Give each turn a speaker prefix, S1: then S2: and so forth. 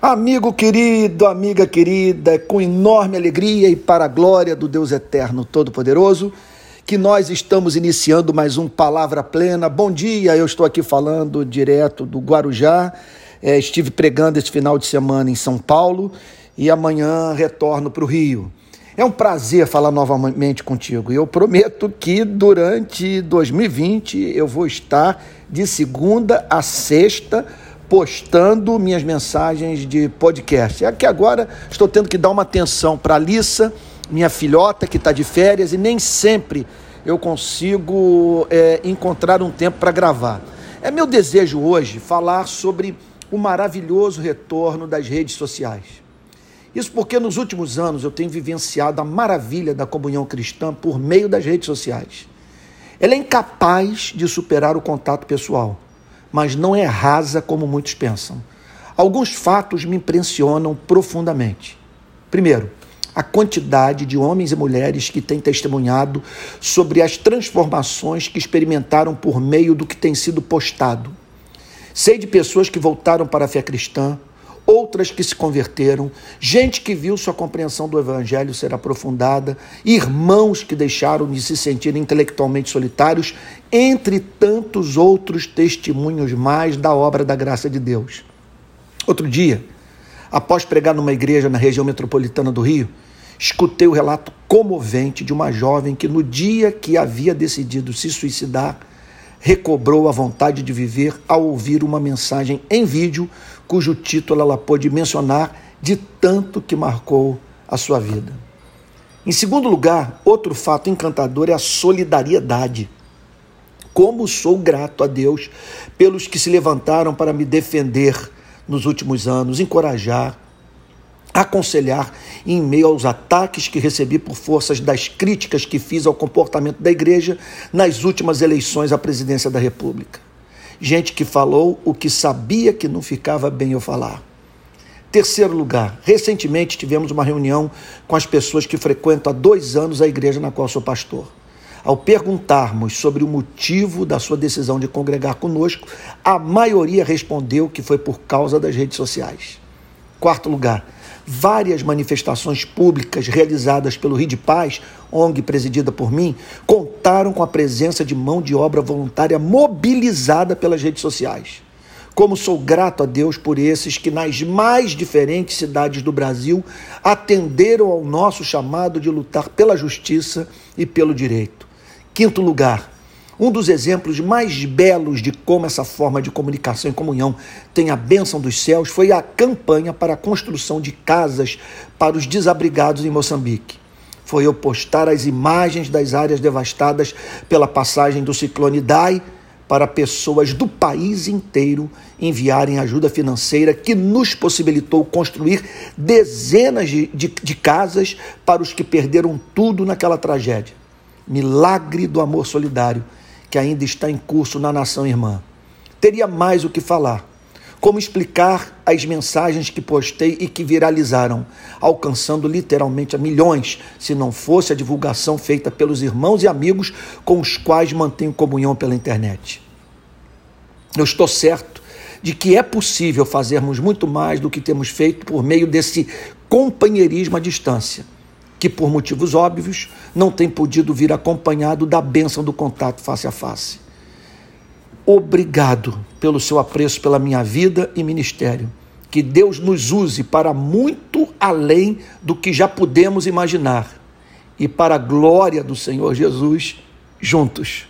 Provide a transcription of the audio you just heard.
S1: Amigo querido, amiga querida, com enorme alegria e para a glória do Deus Eterno Todo-Poderoso, que nós estamos iniciando mais um Palavra Plena. Bom dia, eu estou aqui falando direto do Guarujá. É, estive pregando esse final de semana em São Paulo e amanhã retorno para o Rio. É um prazer falar novamente contigo. E eu prometo que durante 2020 eu vou estar de segunda a sexta postando minhas mensagens de podcast. É que agora estou tendo que dar uma atenção para a Lissa, minha filhota que está de férias, e nem sempre eu consigo é, encontrar um tempo para gravar. É meu desejo hoje falar sobre o maravilhoso retorno das redes sociais. Isso porque nos últimos anos eu tenho vivenciado a maravilha da comunhão cristã por meio das redes sociais. Ela é incapaz de superar o contato pessoal mas não é rasa como muitos pensam. Alguns fatos me impressionam profundamente. Primeiro, a quantidade de homens e mulheres que têm testemunhado sobre as transformações que experimentaram por meio do que tem sido postado. Sei de pessoas que voltaram para a fé cristã, outras que se converteram, gente que viu sua compreensão do Evangelho ser aprofundada, irmãos que deixaram de se sentir intelectualmente solitários, entre tantos outros testemunhos mais da obra da graça de Deus. Outro dia, após pregar numa igreja na região metropolitana do Rio, escutei o relato comovente de uma jovem que, no dia que havia decidido se suicidar, recobrou a vontade de viver ao ouvir uma mensagem em vídeo, cujo título ela pôde mencionar de tanto que marcou a sua vida. Em segundo lugar, outro fato encantador é a solidariedade. Como sou grato a Deus pelos que se levantaram para me defender nos últimos anos, encorajar, aconselhar em meio aos ataques que recebi por forças das críticas que fiz ao comportamento da igreja nas últimas eleições à presidência da República. Gente que falou o que sabia que não ficava bem eu falar. Terceiro lugar, recentemente tivemos uma reunião com as pessoas que frequentam há dois anos a igreja na qual sou pastor. Ao perguntarmos sobre o motivo da sua decisão de congregar conosco, a maioria respondeu que foi por causa das redes sociais. Quarto lugar, várias manifestações públicas realizadas pelo Rio de Paz, ONG presidida por mim, contaram com a presença de mão de obra voluntária mobilizada pelas redes sociais. Como sou grato a Deus por esses que, nas mais diferentes cidades do Brasil, atenderam ao nosso chamado de lutar pela justiça e pelo direito. Quinto lugar, um dos exemplos mais belos de como essa forma de comunicação e comunhão tem a bênção dos céus foi a campanha para a construção de casas para os desabrigados em Moçambique. Foi eu postar as imagens das áreas devastadas pela passagem do ciclone Dai para pessoas do país inteiro enviarem ajuda financeira que nos possibilitou construir dezenas de, de, de casas para os que perderam tudo naquela tragédia. Milagre do amor solidário que ainda está em curso na nação irmã. Teria mais o que falar. Como explicar as mensagens que postei e que viralizaram, alcançando literalmente a milhões, se não fosse a divulgação feita pelos irmãos e amigos com os quais mantenho comunhão pela internet? Eu estou certo de que é possível fazermos muito mais do que temos feito por meio desse companheirismo à distância que por motivos óbvios não tem podido vir acompanhado da bênção do contato face a face. Obrigado pelo seu apreço pela minha vida e ministério. Que Deus nos use para muito além do que já pudemos imaginar e para a glória do Senhor Jesus juntos.